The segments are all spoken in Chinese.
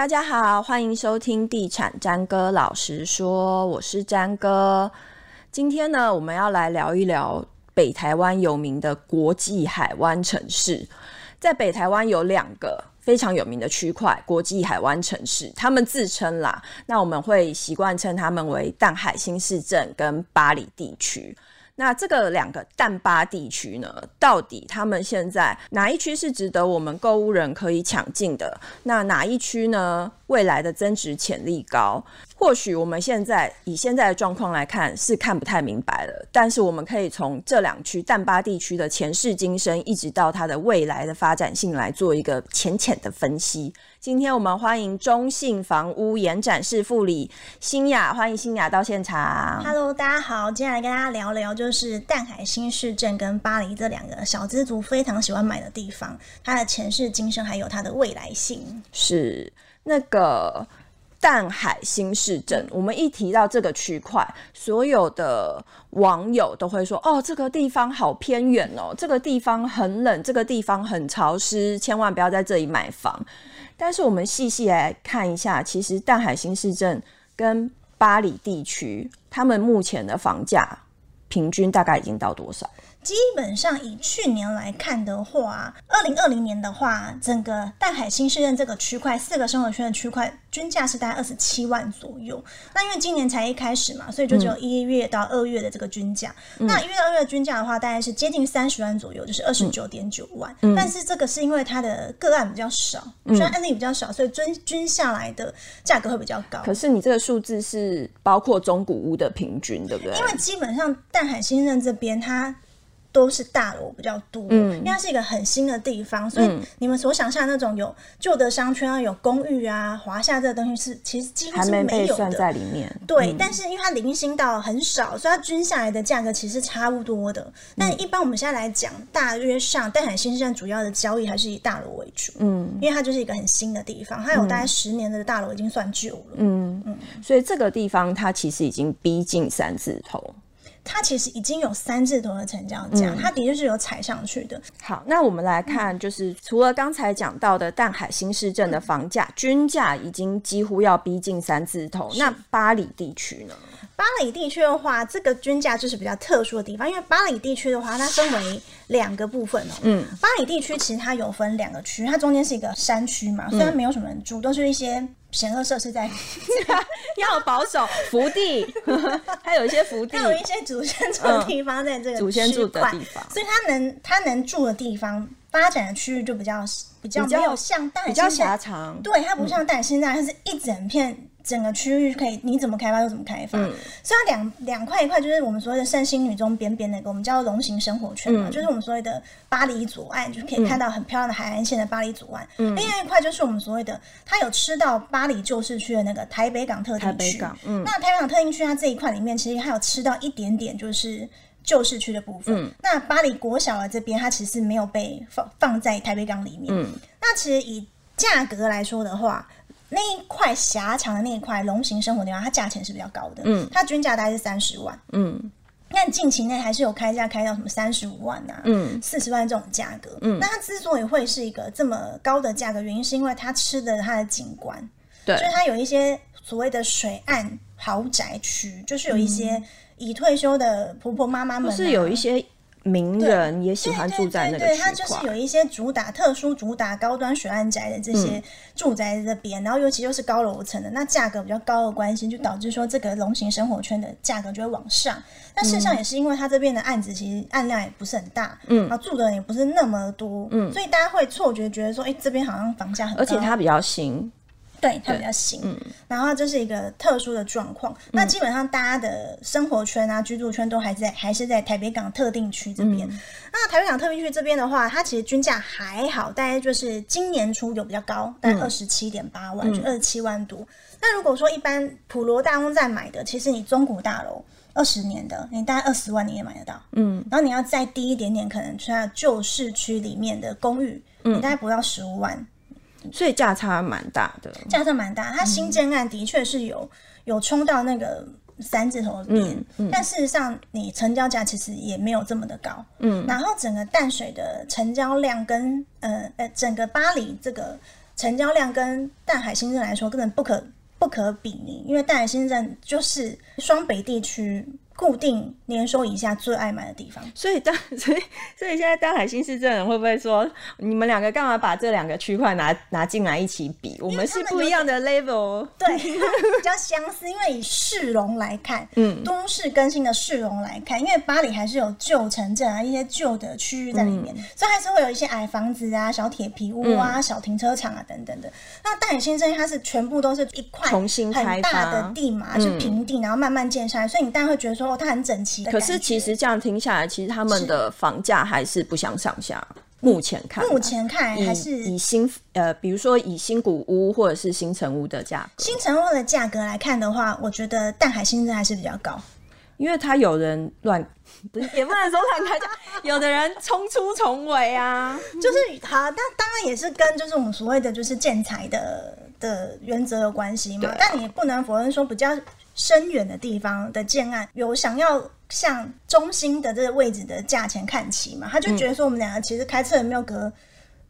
大家好，欢迎收听地产詹哥老实说，我是詹哥。今天呢，我们要来聊一聊北台湾有名的国际海湾城市。在北台湾有两个非常有名的区块，国际海湾城市，他们自称啦，那我们会习惯称他们为淡海新市镇跟八里地区。那这个两个淡巴地区呢，到底他们现在哪一区是值得我们购物人可以抢进的？那哪一区呢？未来的增值潜力高？或许我们现在以现在的状况来看是看不太明白了，但是我们可以从这两区淡巴地区的前世今生，一直到它的未来的发展性来做一个浅浅的分析。今天我们欢迎中信房屋延展室副理新雅，欢迎新雅到现场。Hello，大家好，接下来跟大家聊聊，就是淡海新市镇跟巴黎这两个小资族非常喜欢买的地方，它的前世今生还有它的未来性。是那个淡海新市镇，我们一提到这个区块，所有的网友都会说：“哦，这个地方好偏远哦，这个地方很冷，这个地方很潮湿，千万不要在这里买房。”但是我们细细来看一下，其实淡海新市镇跟巴黎地区，他们目前的房价平均大概已经到多少？基本上以去年来看的话，二零二零年的话，整个淡海新市镇这个区块四个生活圈的区块均价是大概二十七万左右。那因为今年才一开始嘛，所以就只有一月到二月的这个均价。嗯、那一月到二月的均价的话，大概是接近三十万左右，就是二十九点九万。嗯、但是这个是因为它的个案比较少，虽然案例比较少，所以均均下来的价格会比较高。可是你这个数字是包括中古屋的平均，对不对？因为基本上淡海新市镇这边它。都是大楼比较多，嗯，因为它是一个很新的地方，所以你们所想象的那种有旧的商圈啊、有公寓啊、华夏这个东西是其实几乎是没有的，在里面。对，嗯、但是因为它零星到很少，所以它均下来的价格其实差不多的。但一般我们现在来讲，大约上淡海新市镇主要的交易还是以大楼为主，嗯，因为它就是一个很新的地方，它有大概十年的大楼已经算旧了，嗯。嗯，所以这个地方它其实已经逼近三字头。它其实已经有三字头的成交价，嗯、它的确是有踩上去的。好，那我们来看，就是除了刚才讲到的淡海新市镇的房价、嗯、均价已经几乎要逼近三字头，那巴黎地区呢？巴黎地区的话，这个均价就是比较特殊的地方，因为巴黎地区的话，它分为两个部分哦、喔。嗯，巴黎地区其实它有分两个区，它中间是一个山区嘛，虽然没有什么人住，都是一些险恶设施在，要保守福地，还有一些福地，还有一些祖先住的地方在这个祖先住的地方，所以他能他能住的地方发展的区域就比较比较没有像比较狭长，对，它不像淡海现在它是一整片。整个区域可以，你怎么开发就怎么开发。嗯，所以它两两块一块就是我们所谓的圣心女中边边那个，我们叫龙形生活圈嘛，嗯、就是我们所谓的巴黎左岸，就可以看到很漂亮的海岸线的巴黎左岸。嗯，另外一块就是我们所谓的，它有吃到巴黎旧市区的那个台北港特定区。台北港，嗯，那台北港特定区它这一块里面，其实还有吃到一点点就是旧市区的部分。嗯，那巴黎国小的这边，它其实没有被放放在台北港里面。嗯，那其实以价格来说的话。那一块狭长的那一块龙形生活地方，它价钱是比较高的，嗯，它均价大概是三十万，嗯，但近期内还是有开价开到什么三十五万啊，嗯，四十万这种价格，嗯，那它之所以会是一个这么高的价格，原因是因为它吃的它的景观，对，所以它有一些所谓的水岸豪宅区，就是有一些已退休的婆婆妈妈们，是有一些。名人也喜欢住在那个区块，对，它就是有一些主打特殊、主打高端水岸宅的这些住宅在这边，嗯、然后尤其又是高楼层的，那价格比较高的关系，就导致说这个龙形生活圈的价格就会往上。那事实上也是因为它这边的案子其实案量也不是很大，嗯，然后住的人也不是那么多，嗯，所以大家会错觉觉得说，哎、欸，这边好像房价很高，而且它比较新。对，它比较新，嗯、然后这是一个特殊的状况。嗯、那基本上大家的生活圈啊、居住圈都还在，还是在台北港特定区这边。嗯、那台北港特定区这边的话，它其实均价还好，大概就是今年初有比较高，大概二十七点八万，嗯、就二十七万多。那如果说一般普罗大众在买的，其实你中古大楼二十年的，你大概二十万你也买得到，嗯。然后你要再低一点点，可能在旧市区里面的公寓，嗯、你大概不到十五万。所以价差蛮大的，价差蛮大。它新建案的确是有、嗯、有冲到那个三字头的边，嗯嗯、但事实上你成交价其实也没有这么的高。嗯，然后整个淡水的成交量跟呃呃整个巴黎这个成交量跟淡海新市镇来说根本不可不可比拟，因为淡海新市镇就是双北地区。固定年收以下最爱买的地方，所以当 所以所以现在当海新市镇人会不会说，你们两个干嘛把这两个区块拿拿进来一起比？我们是不一样的 level，对，比较相似。因为以市容来看，嗯，都市更新的市容来看，因为巴黎还是有旧城镇啊，一些旧的区域在里面，嗯，所以还是会有一些矮房子啊、小铁皮屋啊、嗯、小停车场啊等等的。那淡海新市镇它是全部都是一块重新很大的地嘛，是平地，然后慢慢建下来，所以你当然会觉得说。它很整齐，可是其实这样听下来，其实他们的房价还是不相上下。目前看，目前看还是以，以新呃，比如说以新古屋或者是新城屋的价格，新城屋的价格来看的话，我觉得淡海新镇还是比较高，因为它有人乱，不是也不能说乱开价，有的人冲出重围啊，就是好，那当然也是跟就是我们所谓的就是建材的的原则有关系嘛，啊、但你也不能否认说比较。深远的地方的建案有想要向中心的这个位置的价钱看齐嘛？他就觉得说我们两个其实开车也没有隔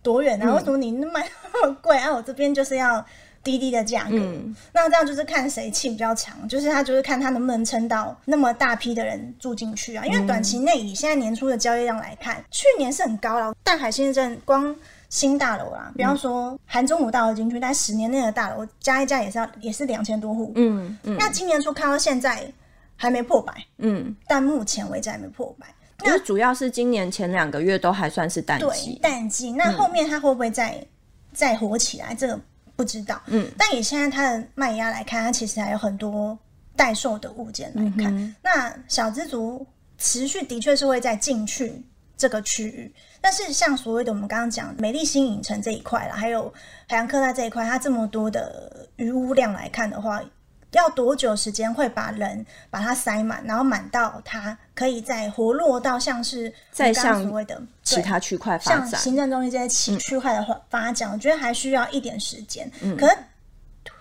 多远啊，嗯、为什么你卖那么 贵啊？我这边就是要低低的价格，嗯、那这样就是看谁气比较强，就是他就是看他能不能撑到那么大批的人住进去啊。因为短期内以现在年初的交易量来看，去年是很高了，但海新市镇光。新大楼啦，比方说含中五大楼进去，但十年内的大楼加一加也是要也是两千多户。嗯嗯。那今年初看到现在还没破百。嗯。但目前为止还没破百。那主要是今年前两个月都还算是淡季。对，淡季。那后面它会不会再、嗯、再火起来？这个不知道。嗯。但以现在它的卖压来看，它其实还有很多待售的物件来看。嗯、那小资族持续的确是会再进去这个区域。但是像所谓的我们刚刚讲美丽新影城这一块啦，还有海洋科大这一块，它这么多的余屋量来看的话，要多久时间会把人把它塞满，然后满到它可以再活络到像是再像所谓的其他区块发展，像行政中心这些区区块的发展，嗯、我觉得还需要一点时间。嗯、可是。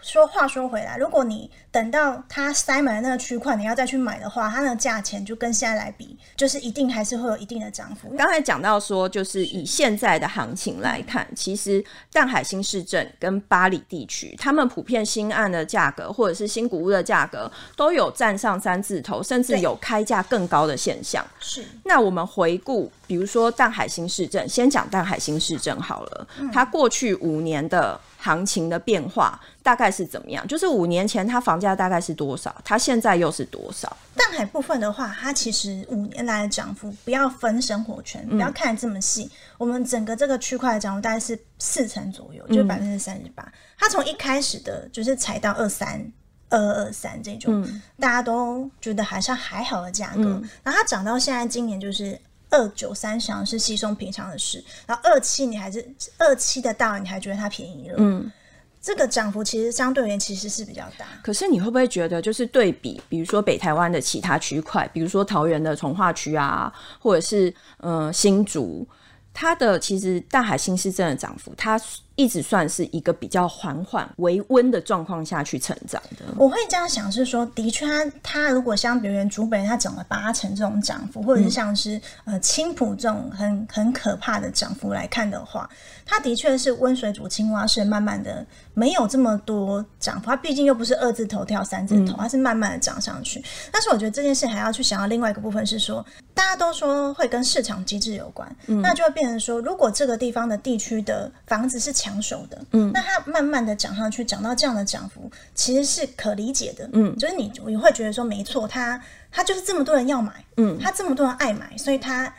说话说回来，如果你等到它塞满了那个区块，你要再去买的话，它的价钱就跟现在来比，就是一定还是会有一定的涨幅。刚才讲到说，就是以现在的行情来看，其实淡海新市镇跟巴黎地区，他们普遍新案的价格或者是新古屋的价格都有站上三字头，甚至有开价更高的现象。是。那我们回顾，比如说淡海新市镇，先讲淡海新市镇好了，嗯、它过去五年的。行情的变化大概是怎么样？就是五年前它房价大概是多少？它现在又是多少？淡海部分的话，它其实五年来的涨幅，不要分生活圈，不要看得这么细。嗯、我们整个这个区块的涨幅大概是四成左右，就是百分之三十八。它从一开始的就是踩到二三二二三这种，嗯、大家都觉得还算还好的价格，嗯、然后它涨到现在今年就是。二九三想是稀松平常的事，然后二七你还是二七的到，你还觉得它便宜了？嗯，这个涨幅其实相对而言其实是比较大。可是你会不会觉得，就是对比，比如说北台湾的其他区块，比如说桃园的从化区啊，或者是呃新竹，它的其实大海新市镇的涨幅，它。一直算是一个比较缓缓、微温的状况下去成长的。我会这样想是说，的确，它它如果相比于竹北，它涨了八成这种涨幅，或者是像是、嗯、呃青浦这种很很可怕的涨幅来看的话，它的确是温水煮青蛙，是慢慢的没有这么多涨幅。它毕竟又不是二字头跳三字头，它是慢慢的涨上去。嗯、但是我觉得这件事还要去想到另外一个部分是说，大家都说会跟市场机制有关，嗯、那就会变成说，如果这个地方的地区的房子是。抢手的，嗯，那它慢慢的涨上去，涨到这样的涨幅，其实是可理解的，嗯，就是你你会觉得说没错，它它就是这么多人要买，嗯，它这么多人爱买，所以它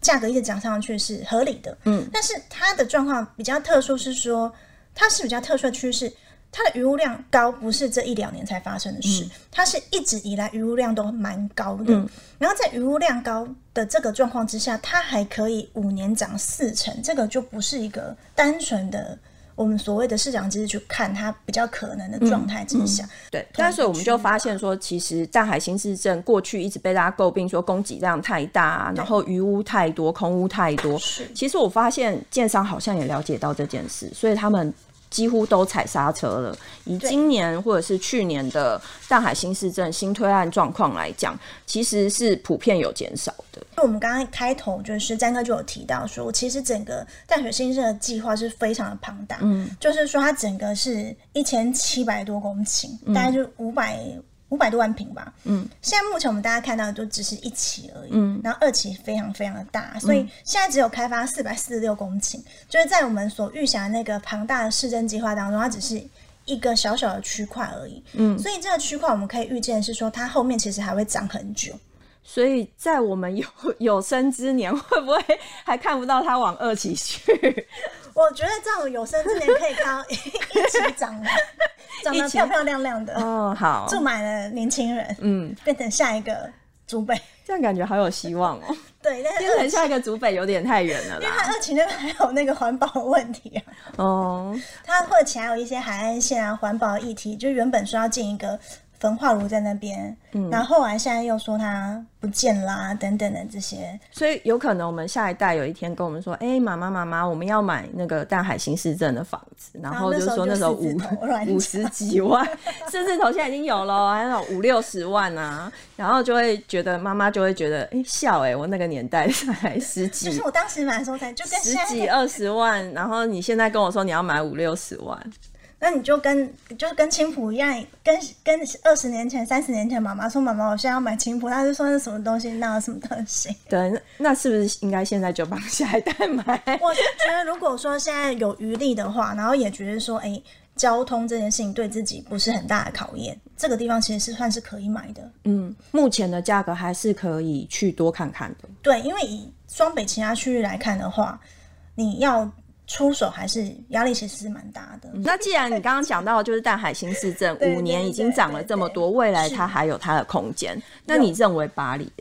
价格一直涨上去是合理的，嗯，但是它的状况比较特殊，是说它是比较特殊的趋势。它的余物量高不是这一两年才发生的事，嗯、它是一直以来余物量都蛮高的。嗯、然后在余物量高的这个状况之下，它还可以五年涨四成，这个就不是一个单纯的我们所谓的市场机制去看它比较可能的状态之下。嗯嗯、对，但是我们就发现说，其实淡海新市镇过去一直被大家诟病说供给量太大，然后余屋太多，空屋太多。是，其实我发现建商好像也了解到这件事，所以他们。几乎都踩刹车了。以今年或者是去年的上海新市镇新推案状况来讲，其实是普遍有减少的。我们刚刚开头就是詹哥就有提到说，其实整个淡水新市的计划是非常的庞大，嗯，就是说它整个是一千七百多公顷，嗯、大概就五百五百多万平吧，嗯，现在目前我们大家看到的就只是一期而已，嗯，然后二期非常非常的大，所以现在只有开发四百四十六公顷，就是在我们所预想的那个庞大的市政计划当中，它只是一个小小的区块而已，嗯，所以这个区块我们可以预见是说，它后面其实还会涨很久。所以在我们有有生之年，会不会还看不到它往二期去？我觉得在我有生之年可以看到 一起长的，长得漂漂亮亮的哦，好，住满了年轻人，嗯，变成下一个竹北，这样感觉好有希望哦。对，但是变成下一个竹北有点太远了啦，因为它二期那边还有那个环保的问题啊。哦，它或者还有一些海岸线啊，环保的议题，就原本说要建一个。焚化炉在那边，嗯，然后后来现在又说它不见啦，啊，等等的这些，所以有可能我们下一代有一天跟我们说，哎，欸，妈妈妈妈，我们要买那个淡海新市镇的房子，然后就说那时候五 五十几万，甚至头现在已经有了，还有五六十万啊，然后就会觉得妈妈就会觉得，哎，欸，笑哎，欸，我那个年代才十几，就是我当时买的时候才就跟十几二十万，然后你现在跟我说你要买五六十万。那你就跟就是跟青浦一样，跟跟二十年前、三十年前妈妈说：“妈妈，我现在要买青浦。”他就说：“是什么东西？那有什么东西？” 对，那那是不是应该现在就帮下一代买？我是觉得，如果说现在有余力的话，然后也觉得说，哎、欸，交通这件事情对自己不是很大的考验，这个地方其实是算是可以买的。嗯，目前的价格还是可以去多看看的。对，因为以双北其他区域来看的话，你要。出手还是压力其实是蛮大的。那既然你刚刚讲到就是淡海新市镇五年已经涨了这么多，未来它还有它的空间。那你认为巴黎？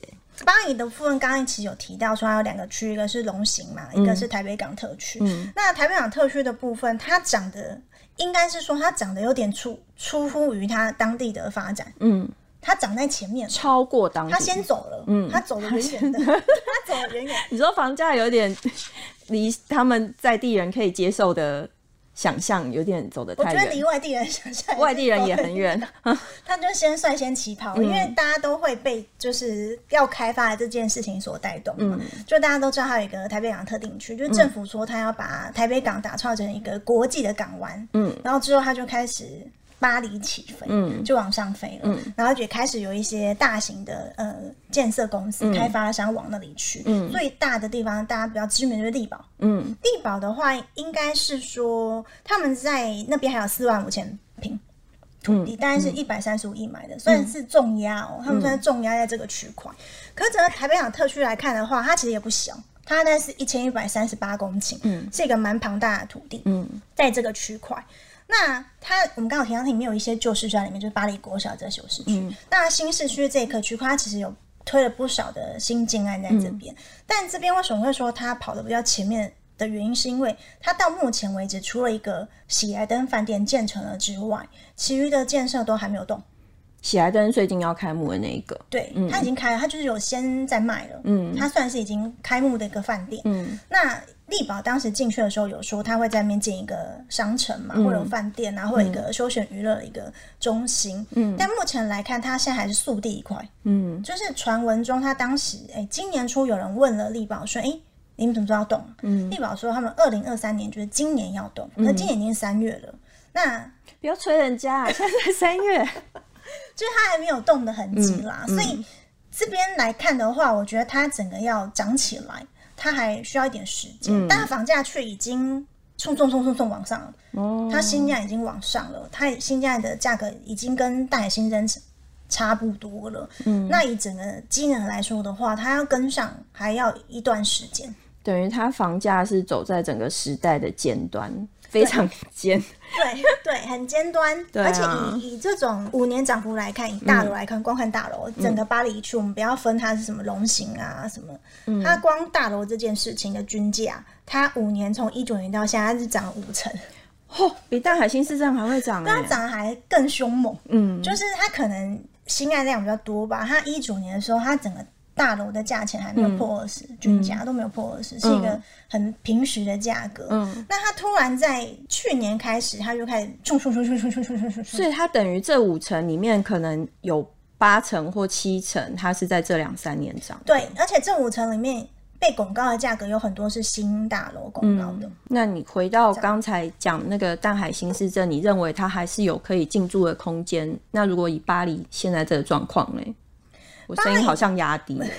巴黎的部分刚刚其实有提到说它有两个区，一个是龙行嘛，一个是台北港特区。嗯，那台北港特区的部分，它涨的应该是说它涨的有点出出乎于它当地的发展。嗯。他长在前面，超过当，他先走了，嗯，他走了远远的，他走了远远。你说房价有点 离他们在地人可以接受的想象有点走得太远，我觉得离外地人想象，外地人也很远。他就先率先起跑，嗯，因为大家都会被就是要开发的这件事情所带动嘛。嗯，就大家都知道，还有一个台北港特定区，就是政府说他要把台北港打造成一个国际的港湾。嗯，然后之后他就开始。八里起飞，嗯，就往上飞了，嗯，然后也开始有一些大型的呃建设公司、开发商往那里去，嗯，最大的地方大家比较知名就是丽宝，嗯，丽宝的话应该是说他们在那边还有四万五千平土地，大概是一百三十五亿买的，算是重压哦，他们算是重压在这个区块。可是整个台北港特区来看的话，它其实也不小，它那是一千一百三十八公顷，嗯，是一个蛮庞大的土地，嗯，在这个区块。那它，我们刚好提到它里面有一些旧市区在里面，就是巴黎国小这个旧市区。嗯、那新市区这一块区块，它其实有推了不少的新建案在这边。嗯、但这边为什么会说它跑的比较前面的原因，是因为它到目前为止，除了一个喜来登饭店建成了之外，其余的建设都还没有动。喜来登最近要开幕的那一个，对，嗯、它已经开了，它就是有先在卖了。嗯，它算是已经开幕的一个饭店。嗯，那。力宝当时进去的时候有说，他会在那边建一个商城嘛，嗯、或者饭店啊，或者一个休闲娱乐的一个中心。嗯，但目前来看，他现在还是速地一块。嗯，就是传闻中，他当时哎、欸，今年初有人问了力宝说：“哎、欸，你们怎么知道动？”嗯，丽宝说他们二零二三年就是今年要动，那、嗯、今年已经三月了。那不要催人家，啊，现在三月，就是它还没有动的痕迹啦。嗯嗯、所以这边来看的话，我觉得它整个要涨起来。它还需要一点时间，嗯、但它房价却已经冲冲冲冲冲往上了。哦，它新价已经往上了，它新价的价格已经跟大海新增差不多了。嗯，那以整个机能来说的话，它要跟上还要一段时间。等于它房价是走在整个时代的尖端。非常尖，对对，很尖端，啊、而且以以这种五年涨幅来看，以大楼来看，嗯、光看大楼，整个巴黎区，我们不要分它是什么龙形啊什么，嗯、它光大楼这件事情的均价，它五年从一九年到现在它是涨了五成，嚯、哦，比大海新市镇还会涨，它涨得还更凶猛，嗯，就是它可能新案量比较多吧，它一九年的时候，它整个。大楼的价钱还没有破二十，均价都没有破二十，是一个很平实的价格。嗯，那它突然在去年开始，它就开始冲冲冲冲冲冲冲所以它等于这五层里面可能有八成或七成，它是在这两三年涨。对，而且这五成里面被拱高的价格有很多是新大楼拱高的。嗯。那你回到刚才讲那个淡海新市镇，你认为它还是有可以进驻的空间？那如果以巴黎现在这个状况呢？我声音好像压低了。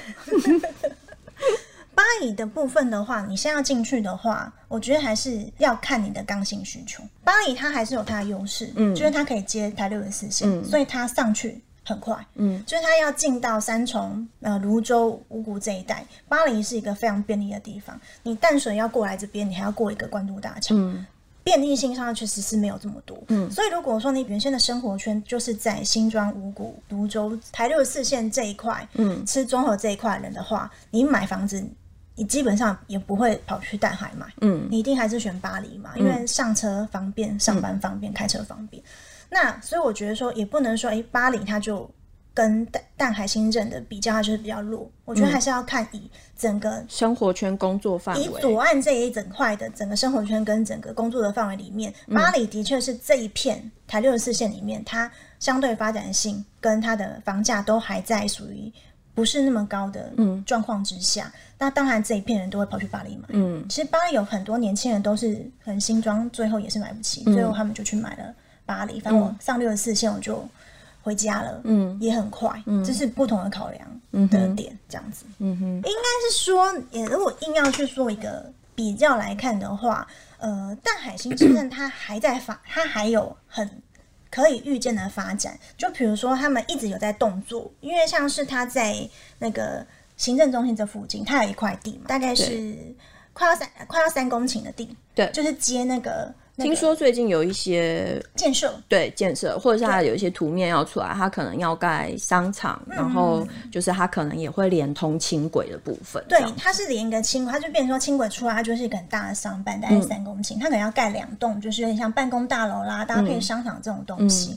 巴黎的部分的话，你现在要进去的话，我觉得还是要看你的刚性需求。巴黎它还是有它的优势，嗯，就是它可以接台六十四线，嗯，所以它上去很快，嗯，就是它要进到三重、呃泸州、五股这一带，巴黎是一个非常便利的地方。你淡水要过来这边，你还要过一个关渡大桥，嗯，便利性上确实是没有这么多，嗯，所以如果说你原先的生活圈就是在新庄、五股、芦洲、台六四线这一块，嗯，吃综合这一块人的话，你买房子。你基本上也不会跑去淡海买，嗯，你一定还是选巴黎嘛，因为上车方便，上班方便，嗯、开车方便。那所以我觉得说，也不能说，哎、欸，巴黎它就跟淡淡海新镇的比较，它就是比较弱。我觉得还是要看以整个生活圈、工作范围，以左岸这一整块的整个生活圈跟整个工作的范围里面，巴黎的确是这一片台六十四线里面，它相对发展性跟它的房价都还在属于。不是那么高的状况之下，嗯，那当然这一片人都会跑去巴黎买。嗯，其实巴黎有很多年轻人都是很新装，最后也是买不起，嗯，最后他们就去买了巴黎。反正我上六十四线我就回家了，嗯，也很快。嗯，这是不同的考量的点，这样子。嗯哼，应该是说，也如果硬要去做一个比较来看的话，呃，淡海新市镇它还在发，它还有很。可以预见的发展，就比如说他们一直有在动作，因为像是他在那个行政中心这附近，他有一块地嘛，大概是快要三快要三公顷的地，对，就是接那个。听说最近有一些建设，对建设，或者是它有一些图面要出来，它可能要盖商场，然后就是它可能也会连通轻轨的部分。对，它是连一个轻轨，它就变成说轻轨出来，它就是一个很大的商办，大概三公顷，它可能要盖两栋，就是有点像办公大楼啦，搭配商场这种东西。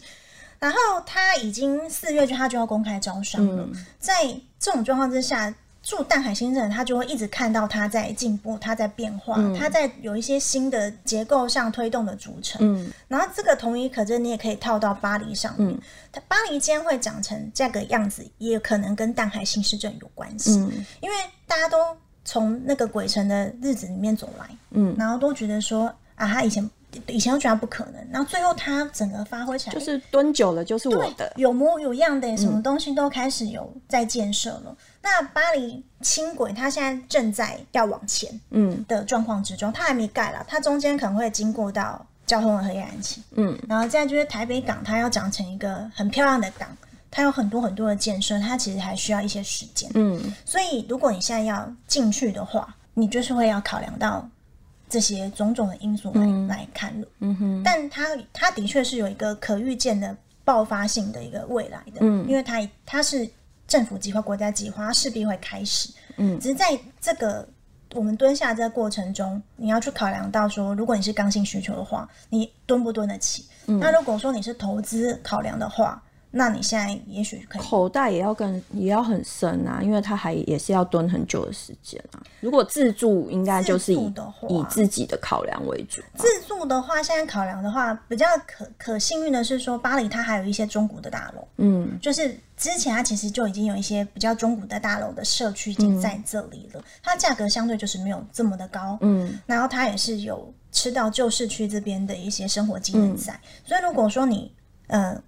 然后它已经四月就它就要公开招商了，在这种状况之下。住淡海新镇，他就会一直看到他在进步，他在变化，它、嗯、在有一些新的结构上推动的组成。嗯，然后这个同理可证，你也可以套到巴黎上面。它、嗯、巴黎今天会长成这个样子，也可能跟淡海新市镇有关系。嗯，因为大家都从那个鬼城的日子里面走来，嗯，然后都觉得说啊，他以前。以前都觉得不可能，然后最后他整个发挥起来，就是蹲久了就是我的，有模有样的，什么东西都开始有在建设了。嗯、那巴黎轻轨它现在正在要往前，嗯。的状况之中，它还没盖了，它中间可能会经过到交通的黑暗期，嗯，然后再就是台北港，它要长成一个很漂亮的港，它有很多很多的建设，它其实还需要一些时间，嗯，所以如果你现在要进去的话，你就是会要考量到。这些种种的因素来、嗯、来看嗯哼，但它它的确是有一个可预见的爆发性的一个未来的，嗯，因为它它是政府计划、国家计划，它势必会开始，嗯，只是在这个我们蹲下这个过程中，你要去考量到说，如果你是刚性需求的话，你蹲不蹲得起？嗯，那如果说你是投资考量的话。那你现在也许可以，口袋也要跟也要很深啊，因为它还也是要蹲很久的时间啊。如果自助，应该就是以以自己的考量为主。自助的话，现在考量的话，比较可可幸运的是说，巴黎它还有一些中古的大楼，嗯，就是之前它其实就已经有一些比较中古的大楼的社区已经在这里了，嗯、它价格相对就是没有这么的高，嗯，然后它也是有吃到旧市区这边的一些生活机能在，嗯、所以如果说你，呃。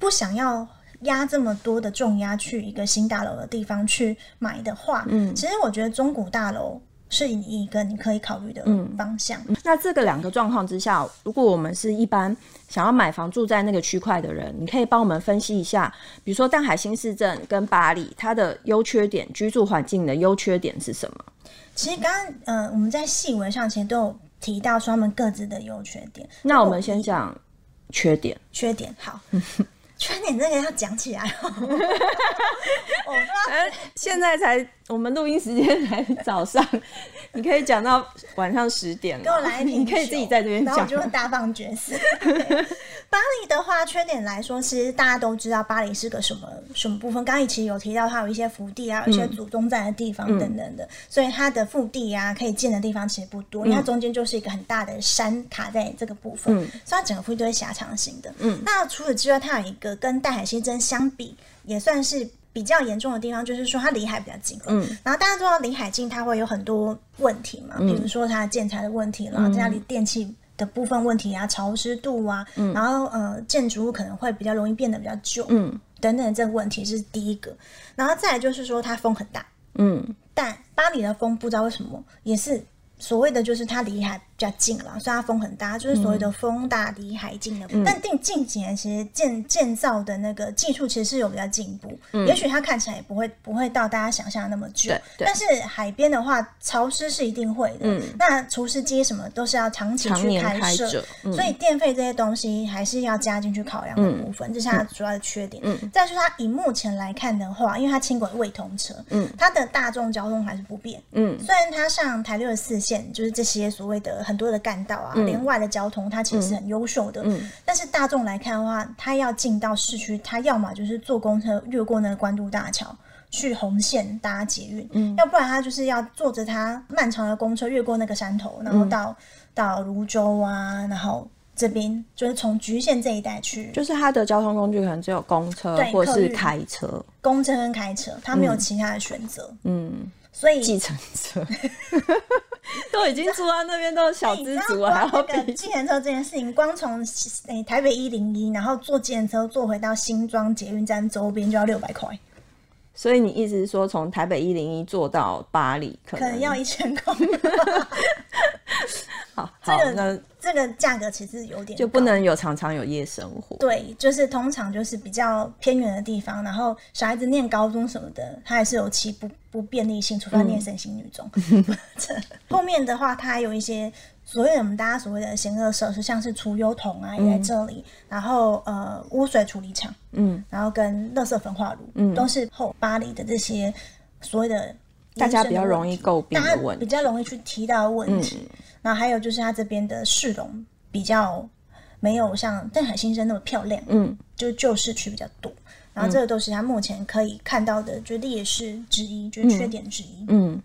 不想要压这么多的重压去一个新大楼的地方去买的话，嗯，其实我觉得中古大楼是一个你可以考虑的方向。嗯，那这个两个状况之下，如果我们是一般想要买房住在那个区块的人，你可以帮我们分析一下，比如说淡海新市镇跟巴黎，它的优缺点，居住环境的优缺点是什么？其实刚刚呃我们在细微上其实都有提到说他们各自的优缺点。那我们先讲缺点。缺点好。缺点这个要讲起来 哦，我。现在才我们录音时间才早上，你可以讲到晚上十点。给我来一瓶，你可以自己在这边讲，然后我就会大放厥词。巴黎的话，缺点来说，其实大家都知道巴黎是个什么什么部分。刚刚其实有提到，它有一些福地啊，有一些祖宗在的地方等等的，嗯、所以它的腹地啊，可以建的地方其实不多，因为它中间就是一个很大的山卡在这个部分，嗯、所以它整个腹地都是狭长型的。嗯，那除此之外，它有一个。个跟淡海新市镇相比，也算是比较严重的地方，就是说它离海比较近。嗯，然后大家知道离海近，它会有很多问题嘛，比如说它建材的问题啦，家里电器的部分问题啊，潮湿度啊，嗯、然后呃，建筑物可能会比较容易变得比较旧，嗯，等等这个问题是第一个。然后再来就是说它风很大，嗯，但巴黎的风不知道为什么也是。所谓的就是它离海比较近了，所以它风很大，就是所谓的风大离海近的。嗯、但近近几年其实建建造的那个技术其实是有比较进步，嗯、也许它看起来也不会不会到大家想象的那么久。但是海边的话，潮湿是一定会的。嗯、那除湿机什么都是要长期去开设，嗯、所以电费这些东西还是要加进去考量的部分，嗯、这是它主要的缺点。嗯，再就是它以目前来看的话，因为它轻轨未通车，嗯，它的大众交通还是不变。嗯，虽然它上台六十四线。就是这些所谓的很多的干道啊，连外的交通，它其实是很优秀的。嗯，但是大众来看的话，它要进到市区，它要么就是坐公车越过那个关渡大桥去红线搭捷运，嗯，要不然它就是要坐着它漫长的公车越过那个山头，然后到到泸州啊，然后这边就是从橘县这一带去，就是它的交通工具可能只有公车或者是开车，公车跟开车，它没有其他的选择，嗯。所以计程车 都已经住在那边，都是小资族啊，还要比计程车这件事情，光从诶、欸、台北一零一，然后坐计程车坐回到新庄捷运站周边就要六百块。所以你意思是说，从台北一零一坐到巴黎可能，可能要一千块？好，这个呢这个价格其实有点就不能有常常有夜生活。对，就是通常就是比较偏远的地方，然后小孩子念高中什么的，他还是有其不不便利性，除非他念圣心女中。嗯、后面的话，它还有一些所谓我们大家所谓的闲恶设施，像是除油桶啊也在这里，嗯、然后呃污水处理厂，嗯，然后跟垃圾焚化炉，嗯，都是后巴黎的这些所谓的。大家比较容易诟病的问题，比较容易去提到的问题。嗯、然后还有就是它这边的市容比较没有像淡海新生那么漂亮，嗯，就是旧市区比较多。然后这个都是他目前可以看到的，就劣势之一，就是缺点之一。嗯，嗯，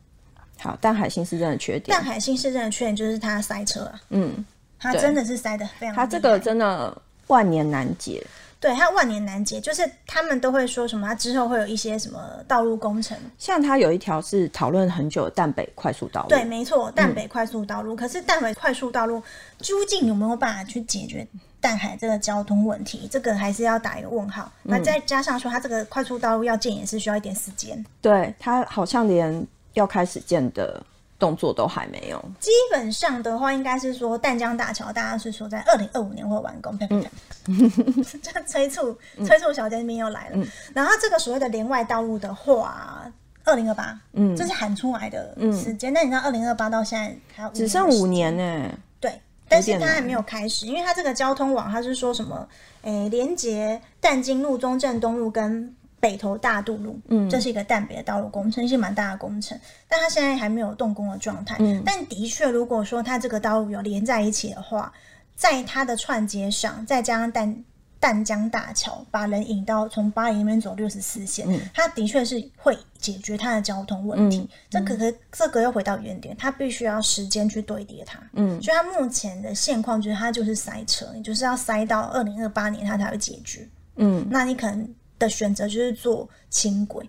好，淡海新市镇的缺点，淡海新市镇的缺点就是它塞车啊，嗯，它真的是塞的非常，它这个真的万年难解。对，它万年难解，就是他们都会说什么，它之后会有一些什么道路工程，像它有一条是讨论很久的淡北快速道路。对，没错，淡北快速道路。嗯、可是淡北快速道路究竟有没有办法去解决淡海这个交通问题？这个还是要打一个问号。那、嗯、再加上说，它这个快速道路要建也是需要一点时间。对，它好像连要开始建的。动作都还没有，基本上的话，应该是说淡江大桥，大家是说在二零二五年会完工。这催促催促小姐那边又来了。嗯、然后这个所谓的连外道路的话，二零二八，嗯，这是喊出来的时间。那、嗯、你知道二零二八到现在还有只剩五年呢？对，但是它还没有开始，因为它这个交通网，它是说什么？诶、欸，连接淡金路、中正东路跟。北投大渡路，嗯，这是一个淡北的道路工程，是蛮大的工程，但它现在还没有动工的状态。嗯，但的确，如果说它这个道路有连在一起的话，在它的串接上，再加上淡淡江大桥，把人引到从巴黎那边走六十四线，嗯，它的确是会解决它的交通问题。嗯，这可可这个又回到原点，它必须要时间去堆叠它。嗯，所以它目前的现况就是它就是塞车，你就是要塞到二零二八年它才会解决。嗯，那你可能。的选择就是坐轻轨，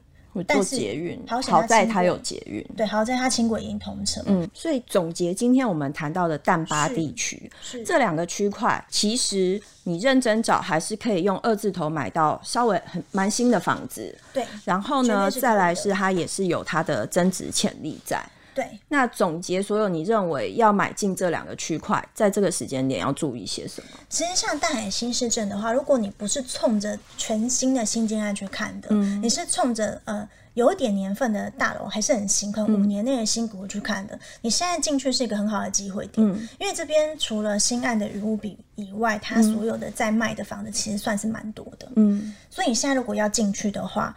坐捷运。好在它有捷运，对，好在它轻轨已经通车。嗯，所以总结今天我们谈到的淡巴地区，这两个区块，其实你认真找还是可以用二字头买到稍微很蛮新的房子。对，然后呢，再来是它也是有它的增值潜力在。对，那总结所有，你认为要买进这两个区块，在这个时间点要注意些什么？其实像大海新市镇的话，如果你不是冲着全新的新建案去看的，嗯，你是冲着呃有一点年份的大楼还是很新，可能五年内的新股去看的，嗯、你现在进去是一个很好的机会点，嗯，因为这边除了新案的余屋比以外，它所有的在卖的房子其实算是蛮多的，嗯，所以你现在如果要进去的话。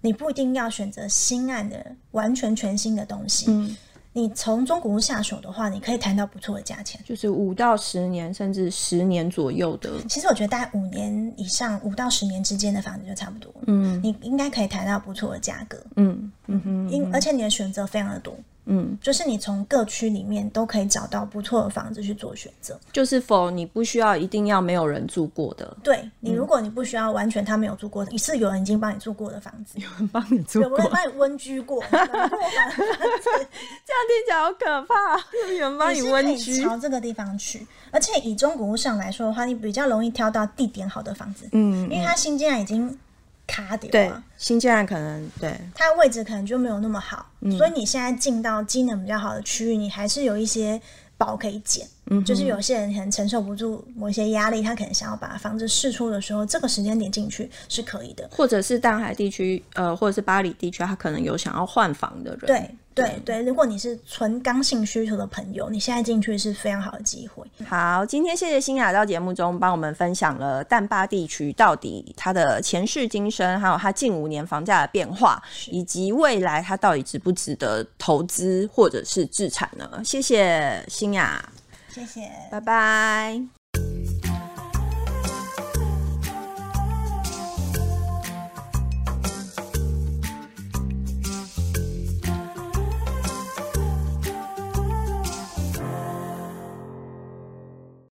你不一定要选择新案的完全全新的东西，嗯，你从中古屋下手的话，你可以谈到不错的价钱，就是五到十年甚至十年左右的。其实我觉得大概五年以上，五到十年之间的房子就差不多，嗯，你应该可以谈到不错的价格，嗯嗯哼，因而且你的选择非常的多。嗯，就是你从各区里面都可以找到不错的房子去做选择。就是否你不需要一定要没有人住过的。对，你如果你不需要完全他没有住过的，你是有人已经帮你住过的房子，有人帮你住过，有人帮你温居过，这样听起来好可怕。有人帮你温居，朝这个地方去。而且以中古屋上来说的话，你比较容易挑到地点好的房子，嗯，因为它新建案已经。卡点对，新建案可能对它的位置可能就没有那么好，嗯、所以你现在进到机能比较好的区域，你还是有一些宝可以捡。嗯，就是有些人可能承受不住某一些压力，他可能想要把房子试出的时候，这个时间点进去是可以的。或者是淡海地区，呃，或者是巴黎地区，他可能有想要换房的人。对。对对，如果你是纯刚性需求的朋友，你现在进去是非常好的机会。好，今天谢谢新雅到节目中帮我们分享了淡巴地区到底它的前世今生，还有它近五年房价的变化，以及未来它到底值不值得投资或者是置产呢？谢谢新雅，谢谢，拜拜。